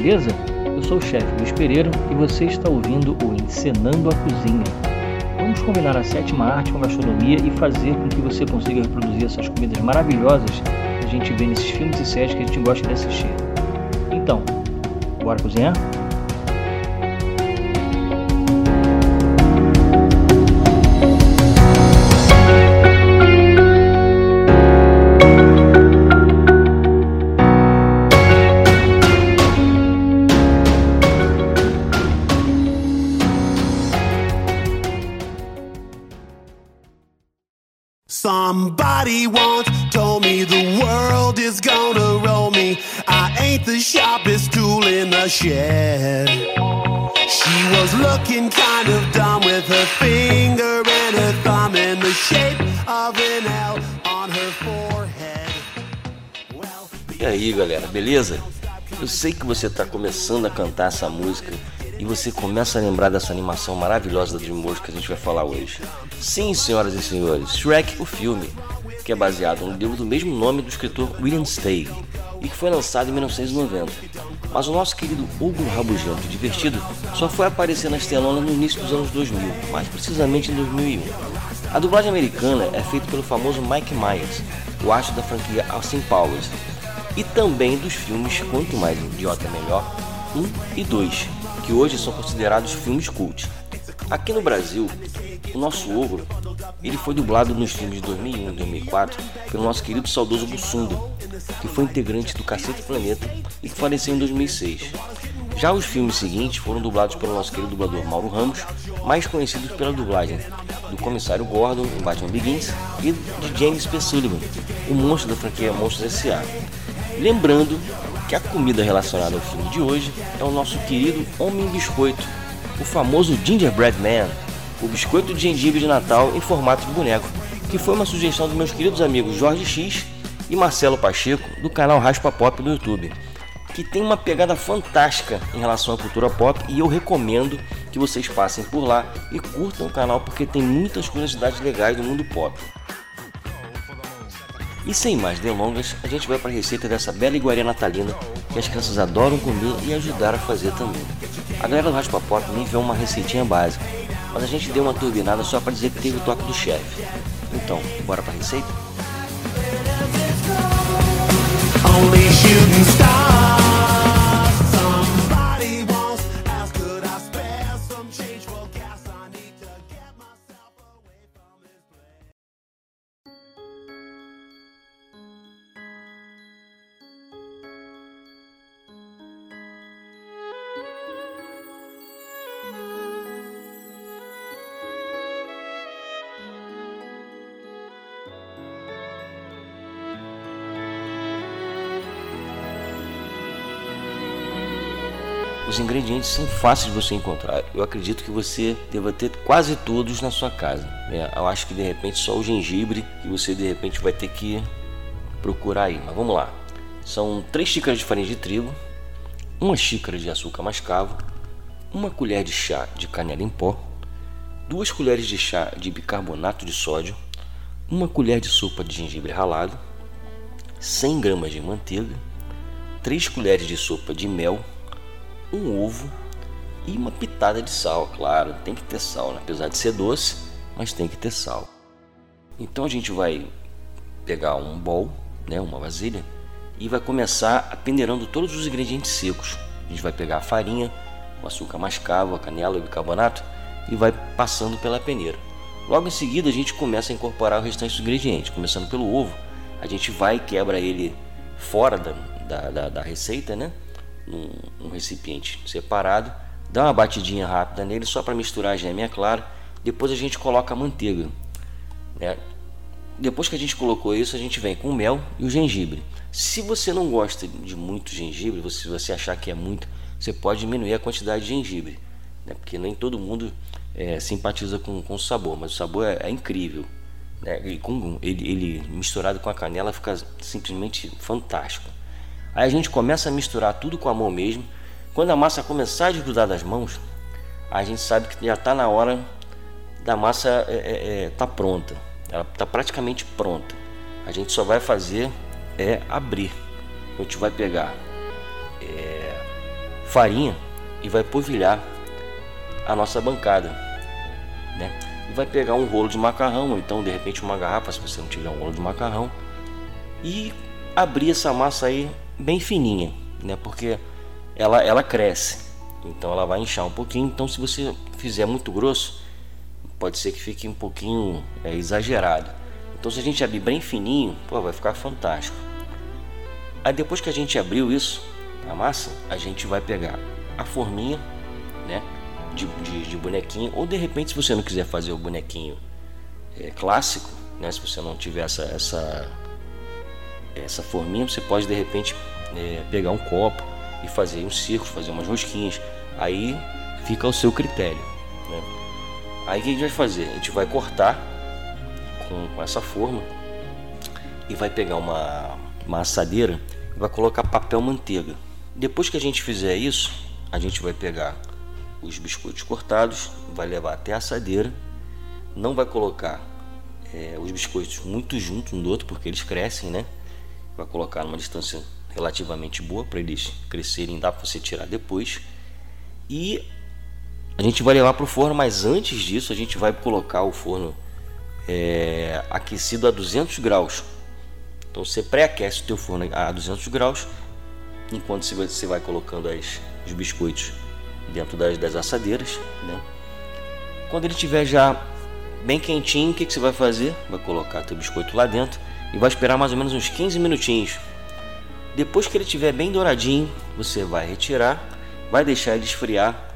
beleza? Eu sou o chefe Luiz Pereira e você está ouvindo o Encenando a Cozinha. Vamos combinar a sétima arte com a gastronomia e fazer com que você consiga reproduzir essas comidas maravilhosas que a gente vê nesses filmes e séries que a gente gosta de assistir. Então, bora cozinhar? Somebody once told me the world is gonna roll me. I ain't the sharpest tool in the shed. She was looking kind of dumb with her finger and her thumb in the shape of an L on her forehead. Well, e aí, galera, beleza? Eu sei que você está começando a cantar essa música e você começa a lembrar dessa animação maravilhosa da DreamWorks que a gente vai falar hoje. Sim, senhoras e senhores, Shrek, o filme, que é baseado no livro do mesmo nome do escritor William Steig e que foi lançado em 1990. Mas o nosso querido Hugo Rabugento Divertido só foi aparecer nas telonas no início dos anos 2000, mais precisamente em 2001. A dublagem americana é feita pelo famoso Mike Myers, o astro da franquia Austin Powers, e também dos filmes Quanto Mais Idiota Melhor 1 e 2, que hoje são considerados filmes cult. Aqui no Brasil, o nosso ogro ele foi dublado nos filmes de 2001 e 2004 pelo nosso querido saudoso Bussunda, que foi integrante do Cacete Planeta e que faleceu em 2006. Já os filmes seguintes foram dublados pelo nosso querido dublador Mauro Ramos, mais conhecido pela dublagem do Comissário Gordon em Batman Begins e de James P. Sullivan, o monstro da franquia Monstros S.A. Lembrando que a comida relacionada ao filme de hoje é o nosso querido Homem Biscoito, o famoso Gingerbread Man, o biscoito de gengibre de Natal em formato de boneco, que foi uma sugestão dos meus queridos amigos Jorge X e Marcelo Pacheco do canal Raspa Pop do YouTube, que tem uma pegada fantástica em relação à cultura pop e eu recomendo que vocês passem por lá e curtam o canal porque tem muitas curiosidades legais do mundo pop. E sem mais delongas, a gente vai para a receita dessa bela iguaria natalina que as crianças adoram comer e ajudar a fazer também. A galera do Raspa Pop me enviou uma receitinha básica, mas a gente deu uma turbinada só para dizer que teve o toque do chefe. Então, bora para a receita? Os ingredientes são fáceis de você encontrar. Eu acredito que você deva ter quase todos na sua casa. Né? Eu acho que de repente só o gengibre que você de repente vai ter que procurar aí. Mas vamos lá. São 3 xícaras de farinha de trigo, uma xícara de açúcar mascavo, uma colher de chá de canela em pó, duas colheres de chá de bicarbonato de sódio, uma colher de sopa de gengibre ralado, 100 gramas de manteiga, 3 colheres de sopa de mel um ovo e uma pitada de sal, claro, tem que ter sal, né? apesar de ser doce, mas tem que ter sal. Então a gente vai pegar um bowl, né, uma vasilha, e vai começar peneirando todos os ingredientes secos. A gente vai pegar a farinha, o açúcar mascavo, a canela, o bicarbonato e vai passando pela peneira. Logo em seguida a gente começa a incorporar o restante dos ingredientes, começando pelo ovo. A gente vai e quebra ele fora da, da, da, da receita, né? Num, num recipiente separado, dá uma batidinha rápida nele só para misturar a geminha clara. Depois a gente coloca a manteiga. Né? Depois que a gente colocou isso, a gente vem com o mel e o gengibre. Se você não gosta de muito gengibre, se você achar que é muito, você pode diminuir a quantidade de gengibre, né? porque nem todo mundo é, simpatiza com, com o sabor, mas o sabor é, é incrível. Né? E com, ele, ele misturado com a canela fica simplesmente fantástico. Aí a gente começa a misturar tudo com a mão mesmo. Quando a massa começar a desgrudar das mãos, a gente sabe que já está na hora da massa é, é, é, tá pronta. Ela está praticamente pronta. A gente só vai fazer é abrir. A gente vai pegar é, farinha e vai polvilhar a nossa bancada, né? E vai pegar um rolo de macarrão, ou então de repente uma garrafa, se você não tiver um rolo de macarrão, e abrir essa massa aí bem fininha, né? Porque ela, ela cresce, então ela vai inchar um pouquinho. Então, se você fizer muito grosso, pode ser que fique um pouquinho é, exagerado. Então, se a gente abrir bem fininho, pô, vai ficar fantástico. Aí, depois que a gente abriu isso, a massa, a gente vai pegar a forminha, né? De, de, de bonequinho, ou de repente, se você não quiser fazer o bonequinho é, clássico, né? Se você não tiver essa, essa, essa forminha, você pode de repente é, pegar um copo e fazer um círculo, fazer umas rosquinhas. Aí fica ao seu critério. Né? Aí o que a gente vai fazer? A gente vai cortar com, com essa forma e vai pegar uma, uma assadeira e vai colocar papel manteiga. Depois que a gente fizer isso, a gente vai pegar os biscoitos cortados, vai levar até a assadeira, não vai colocar é, os biscoitos muito juntos um do outro porque eles crescem, né? Vai colocar numa distância relativamente boa para eles crescerem, dá para você tirar depois. E a gente vai levar para o forno, mas antes disso a gente vai colocar o forno é, aquecido a 200 graus. Então você pré-aquece o teu forno a 200 graus, enquanto você vai colocando as, os biscoitos dentro das, das assadeiras. Né? Quando ele estiver já bem quentinho, o que, que você vai fazer? Vai colocar teu biscoito lá dentro e vai esperar mais ou menos uns 15 minutinhos depois que ele estiver bem douradinho, você vai retirar, vai deixar ele esfriar.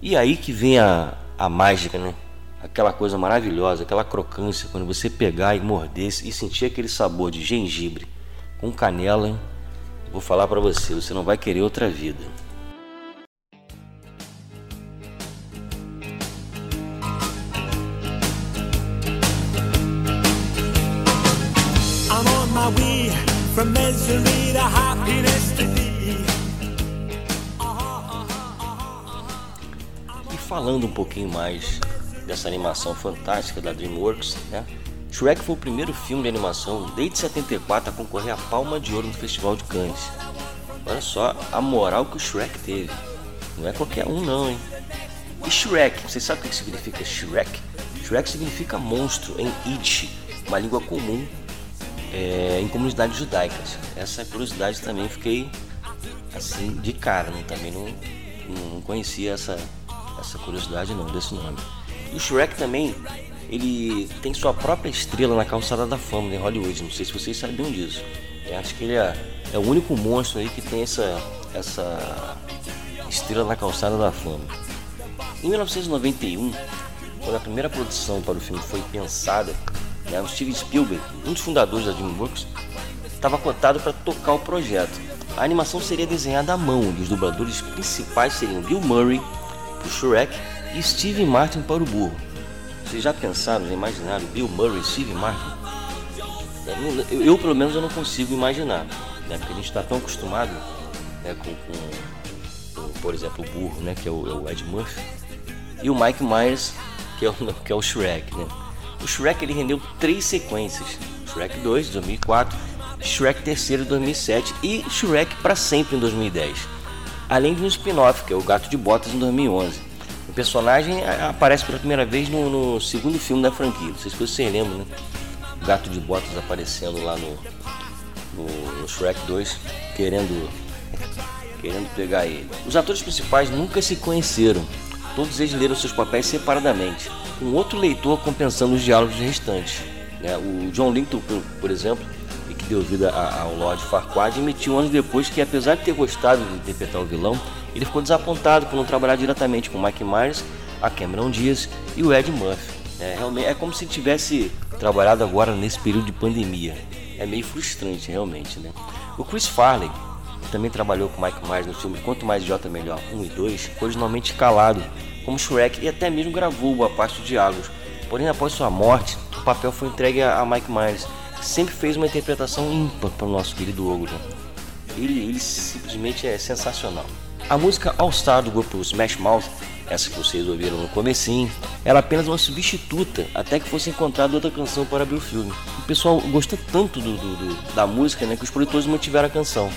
E aí que vem a, a mágica, né? Aquela coisa maravilhosa, aquela crocância, quando você pegar e morder e sentir aquele sabor de gengibre com canela. Vou falar para você, você não vai querer outra vida. From misery to happiness to E falando um pouquinho mais dessa animação fantástica da DreamWorks, né? Shrek foi o primeiro filme de animação desde 74 a concorrer à Palma de Ouro no Festival de Cannes. Olha só a moral que o Shrek teve. Não é qualquer um não, hein? E Shrek, você sabe o que significa Shrek? Shrek significa monstro em Yiddish, uma língua comum é, em comunidades judaicas. Essa curiosidade também fiquei assim de cara, não, também não, não conhecia essa, essa curiosidade não desse nome. E o Shrek também ele tem sua própria estrela na calçada da fama em Hollywood. Não sei se vocês sabiam disso. Eu acho que ele é, é o único monstro aí que tem essa, essa estrela na calçada da fama. Em 1991, quando a primeira produção para o filme foi pensada, né, o Steven Spielberg, um dos fundadores da DreamWorks, estava cotado para tocar o projeto. A animação seria desenhada à mão e os dubladores principais seriam Bill Murray para o Shrek e Steve Martin para o burro. Vocês já pensaram, já imaginaram Bill Murray e Steve Martin? Eu, eu, pelo menos eu não consigo imaginar, né? porque a gente está tão acostumado né, com, com, com, por exemplo, o burro, né, que é o, é o Ed Murphy, e o Mike Myers, que é o, que é o Shrek. Né? O Shrek ele rendeu três sequências: Shrek 2 de 2004, Shrek 3 de 2007 e Shrek para sempre em 2010. Além de um spin-off, que é o Gato de Botas em 2011. O personagem aparece pela primeira vez no, no segundo filme da franquia. Não sei se vocês lembram, né? O Gato de Botas aparecendo lá no, no, no Shrek 2, querendo querendo pegar ele. Os atores principais nunca se conheceram. Todos eles leram seus papéis separadamente um outro leitor compensando os diálogos restantes. Né? O John Lincoln, por exemplo, que deu vida ao Lord Farquaad, admitiu anos depois que, apesar de ter gostado de interpretar o vilão, ele ficou desapontado por não trabalhar diretamente com Mike Myers, a Cameron Diaz e o Ed Murphy. É, realmente, é como se tivesse trabalhado agora nesse período de pandemia. É meio frustrante, realmente. Né? O Chris Farley, que também trabalhou com Mike Myers no filme Quanto Mais Idiota Melhor 1 e 2, foi originalmente calado como Shrek e até mesmo gravou boa parte dos diálogos. Porém, após sua morte, o papel foi entregue a Mike Myers, que sempre fez uma interpretação ímpar para o nosso querido Ogro. Ele, ele simplesmente é sensacional. A música All Star do grupo Smash Mouth, essa que vocês ouviram no comecinho, era apenas uma substituta até que fosse encontrada outra canção para abrir o filme. O pessoal gostou tanto do, do, do, da música né, que os produtores mantiveram a canção.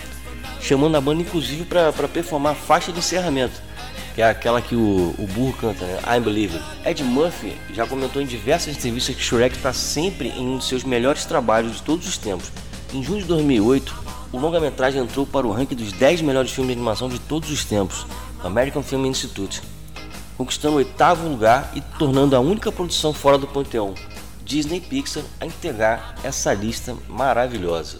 chamando a banda inclusive para performar a faixa de encerramento, que é aquela que o, o burro canta, né? I'm Believer. Ed Murphy já comentou em diversas entrevistas que Shrek está sempre em um dos seus melhores trabalhos de todos os tempos. Em junho de 2008, o longa-metragem entrou para o ranking dos 10 melhores filmes de animação de todos os tempos, American Film Institute, conquistando o oitavo lugar e tornando a única produção fora do panteão Disney Pixar a integrar essa lista maravilhosa.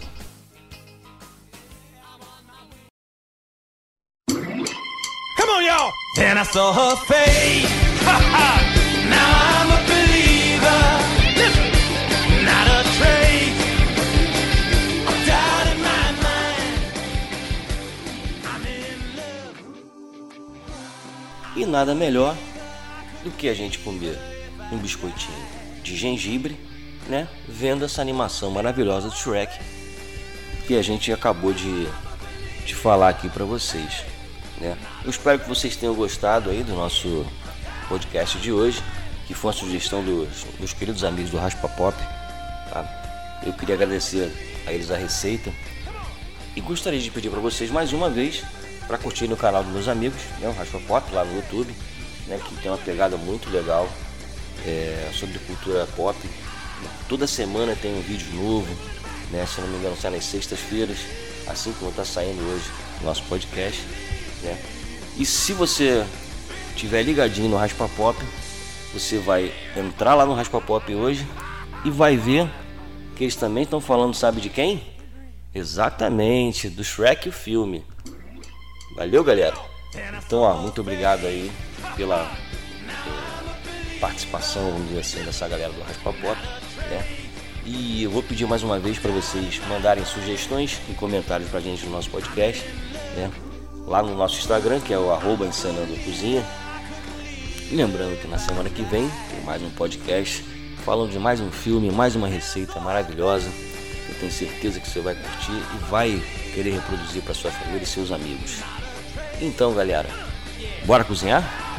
Y'all! Then I saw her face. now I'm a believer. Listen, not a trace of doubt in my mind. I'm in love. E nada melhor do que a gente comer um biscoitinho de gengibre, né? Vendo essa animação maravilhosa do Shrek que a gente acabou de, de falar aqui para vocês, né? Eu espero que vocês tenham gostado aí do nosso podcast de hoje, que foi uma sugestão dos, dos queridos amigos do Raspa Pop. Tá? Eu queria agradecer a eles a receita e gostaria de pedir para vocês mais uma vez para curtir no canal dos meus amigos, né, o Raspa Pop lá no YouTube, né, que tem uma pegada muito legal é, sobre cultura pop. Toda semana tem um vídeo novo, né? Se não me engano, sai nas sextas-feiras, assim como está saindo hoje o nosso podcast. Né? E se você estiver ligadinho no Raspa Pop, você vai entrar lá no Raspa Pop hoje e vai ver que eles também estão falando, sabe de quem? Exatamente, do Shrek o filme. Valeu, galera. Então, ó, muito obrigado aí pela participação, vamos dizer assim, dessa galera do Raspa Pop, né? E eu vou pedir mais uma vez para vocês mandarem sugestões e comentários para a gente no nosso podcast, né? Lá no nosso Instagram, que é o arroba Cozinha. E lembrando que na semana que vem tem mais um podcast falando de mais um filme, mais uma receita maravilhosa. Eu tenho certeza que você vai curtir e vai querer reproduzir para sua família e seus amigos. Então, galera, bora cozinhar?